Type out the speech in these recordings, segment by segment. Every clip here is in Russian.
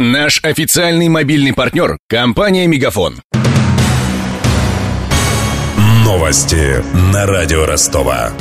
Наш официальный мобильный партнер – компания «Мегафон». Новости на радио Ростова.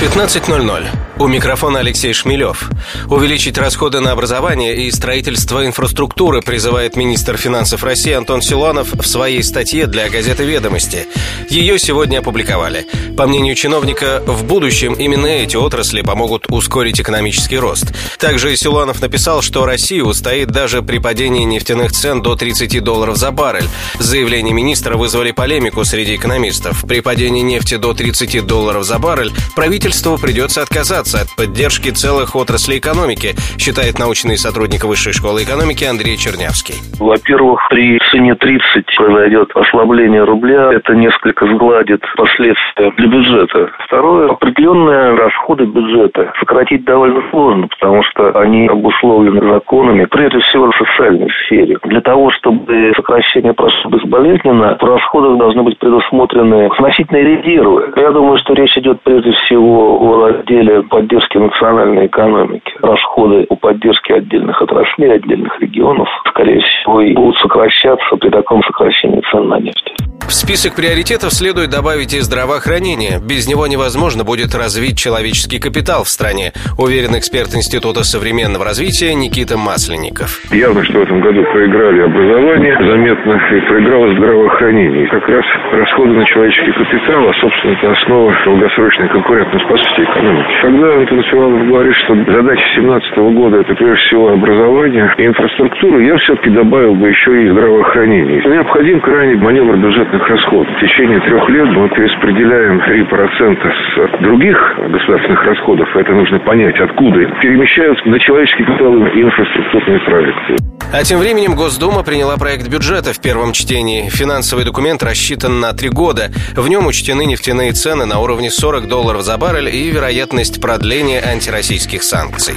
15.00. У микрофона Алексей Шмелев. Увеличить расходы на образование и строительство инфраструктуры призывает министр финансов России Антон Силуанов в своей статье для газеты «Ведомости». Ее сегодня опубликовали. По мнению чиновника, в будущем именно эти отрасли помогут ускорить экономический рост. Также Силуанов написал, что Россия устоит даже при падении нефтяных цен до 30 долларов за баррель. Заявления министра вызвали полемику среди экономистов. При падении нефти до 30 долларов за баррель правительству придется отказаться отказаться от поддержки целых отраслей экономики, считает научный сотрудник Высшей школы экономики Андрей Чернявский. Во-первых, при цене 30 произойдет ослабление рубля. Это несколько сгладит последствия для бюджета. Второе, определенные расходы бюджета сократить довольно сложно, потому что они обусловлены законами, прежде всего в социальной сфере. Для того, чтобы сокращение прошло безболезненно, в расходах должны быть предусмотрены значительные резервы. Я думаю, что речь идет прежде всего о разделе поддержки национальной экономики. Расходы по поддержке отдельных отраслей, отдельных регионов, скорее всего, и будут сокращаться при таком сокращении цен на нефть. В список приоритетов следует добавить и здравоохранение. Без него невозможно будет развить человеческий капитал в стране, уверен эксперт Института современного развития Никита Масленников. Явно, что в этом году проиграли образование заметно и проиграло здравоохранение. Как раз расходы на человеческий капитал, а собственно это основа долгосрочной конкурентоспособности экономики. Когда Антон Силанов говорит, что задача 2017 года это прежде всего образование и инфраструктура, я все-таки добавил бы еще и здравоохранение. Необходим крайний маневр бюджетных расходов. В течение трех лет мы перераспределяем 3% с других государственных расходов, это нужно понять, откуда, перемещаются на человеческий капитал и инфраструктурные проекты. А тем временем Госдума приняла проект бюджета в первом чтении. Финансовый документ рассчитан на три года. В нем учтены нефтяные цены на уровне 40 долларов за баррель и вероятность продления антироссийских санкций.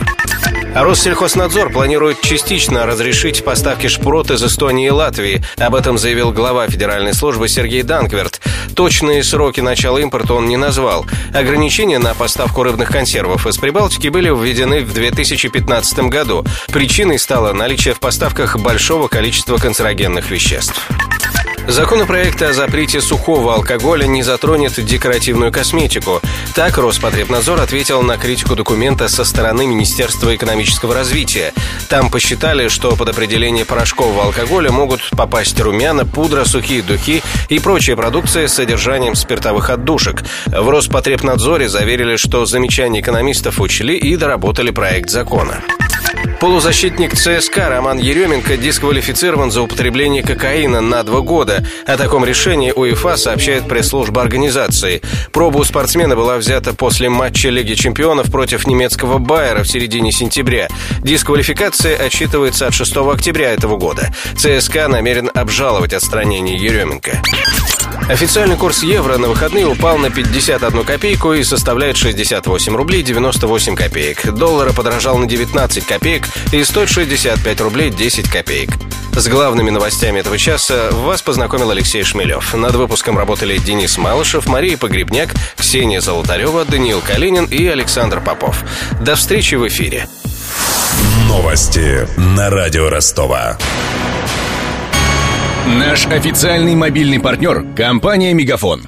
Россельхознадзор планирует частично разрешить поставки шпрот из Эстонии и Латвии. Об этом заявил глава Федеральной службы Сергей Данкверт. Точные сроки начала импорта он не назвал. Ограничения на поставку рыбных консервов из Прибалтики были введены в 2015 году. Причиной стало наличие в поставках большого количества канцерогенных веществ. Законопроект о запрете сухого алкоголя не затронет декоративную косметику. Так Роспотребнадзор ответил на критику документа со стороны Министерства экономического развития. Там посчитали, что под определение порошкового алкоголя могут попасть румяна, пудра, сухие духи и прочая продукция с содержанием спиртовых отдушек. В Роспотребнадзоре заверили, что замечания экономистов учли и доработали проект закона. Полузащитник ЦСКА Роман Еременко дисквалифицирован за употребление кокаина на два года. О таком решении УЕФА сообщает пресс-служба организации. Проба у спортсмена была взята после матча Лиги чемпионов против немецкого Байера в середине сентября. Дисквалификация отсчитывается от 6 октября этого года. ЦСКА намерен обжаловать отстранение Еременко. Официальный курс евро на выходные упал на 51 копейку и составляет 68 рублей 98 копеек. Доллара подорожал на 19 копеек и стоит 65 рублей 10 копеек. С главными новостями этого часа вас познакомил Алексей Шмелев. Над выпуском работали Денис Малышев, Мария Погребняк, Ксения Золотарева, Даниил Калинин и Александр Попов. До встречи в эфире. Новости на радио Ростова. Наш официальный мобильный партнер – компания «Мегафон».